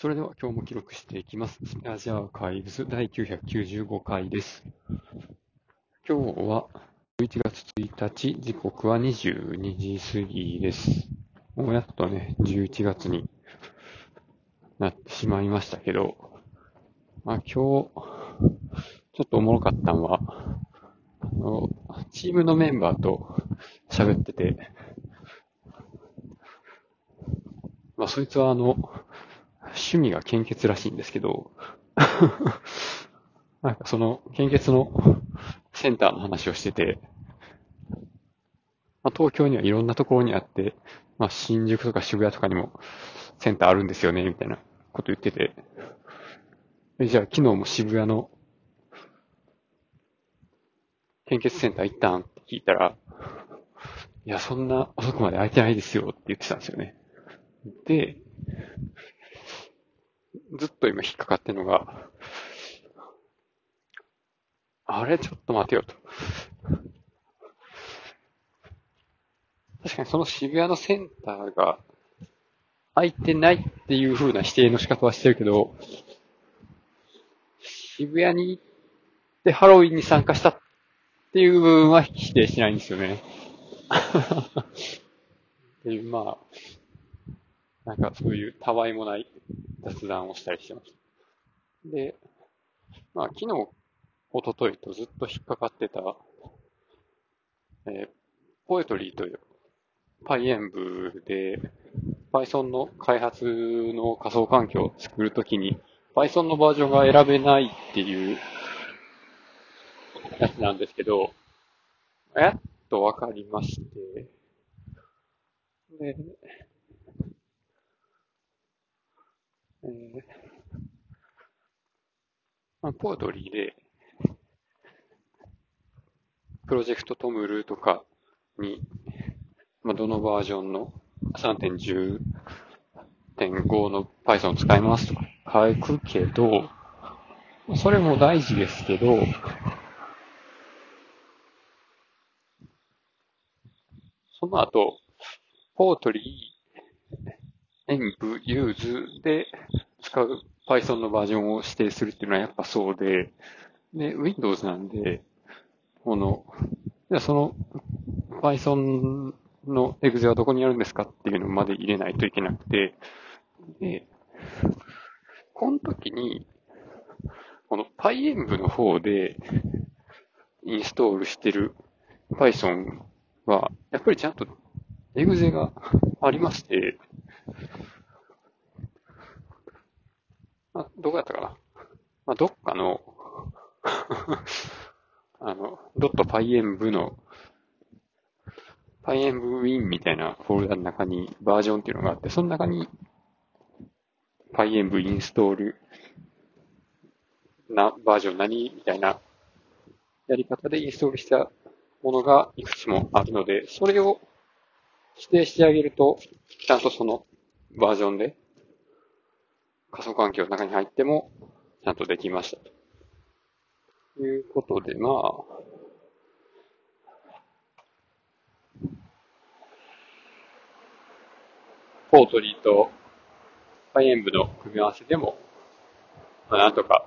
それでは今日も記録していきます。スペアジアーカイブス第995回です。今日は11月1日、時刻は22時過ぎです。もうやっとね、11月になってしまいましたけど、まあ今日、ちょっとおもろかったのは、あの、チームのメンバーと喋ってて、まあそいつはあの、趣味が献血らしいんですけど、なんかその献血のセンターの話をしてて、まあ、東京にはいろんなところにあって、まあ、新宿とか渋谷とかにもセンターあるんですよね、みたいなこと言ってて、じゃあ昨日も渋谷の献血センター行ったん？って聞いたら、いや、そんな遅くまで空いてないですよって言ってたんですよね。で、ずっと今引っかかってるのが、あれ？ちょっと待てよと。確かにその渋谷のセンターが空いてないっていう風な指定の仕方はしてるけど、渋谷に行ってハロウィンに参加したっていう部分は否定しないんですよね。っていう、まあ、なんかそういうたわいもない雑談をしたりしてました。で、まあ昨日、一昨日とずっと引っかかってた、えーポエトリーという PyEnv で Python の開発の仮想環境を作るときに Python のバージョンが選べないっていうやつなんですけど、やっとわかりまして、で、えーまあ、ポエトリーで、プロジェクトトムルとかに、まあ、どのバージョンの3.10.5の Python を使いますとか。書くけど、それも大事ですけど、その後、ポートリー、env、use で使う Python のバージョンを指定するっていうのはやっぱそうで、で、Windows なんで、この、じゃあその Python のエグゼはどこにあるんですかっていうのまで入れないといけなくて、で、この時に、この PyEnv の方でインストールしてる Python は、やっぱりちゃんとエグゼがありまして、あ、どこやったかな？まあ、どっかの、あの、.pyenv の pyenvwin みたいなフォルダの中にバージョンっていうのがあって、その中に pyenv インストールなバージョン何みたいなやり方でインストールしたものがいくつもあるので、それを指定してあげると、ちゃんとそのバージョンで仮想環境の中に入ってもちゃんとできましたと。いうことで、まあ、ポートリーとパイエンブの組み合わせでも、まあ、なんとか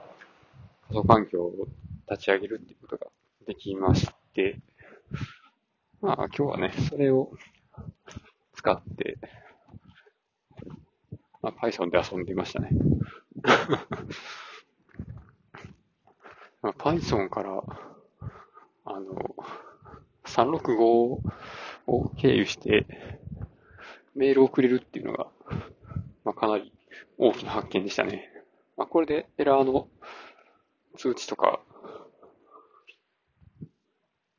仮想環境を立ち上げるっていうことができまして、まあ今日はね、それを使って、まあ、Python で遊んでいましたね。まあ、Python から、あの、365を経由してメールを送れるっていうのが、まあ、かなり大きな発見でしたね。まあ、これでエラーの通知とか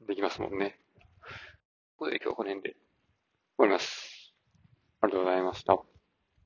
できますもんね。ということで今日この辺で終わります。ありがとうございました。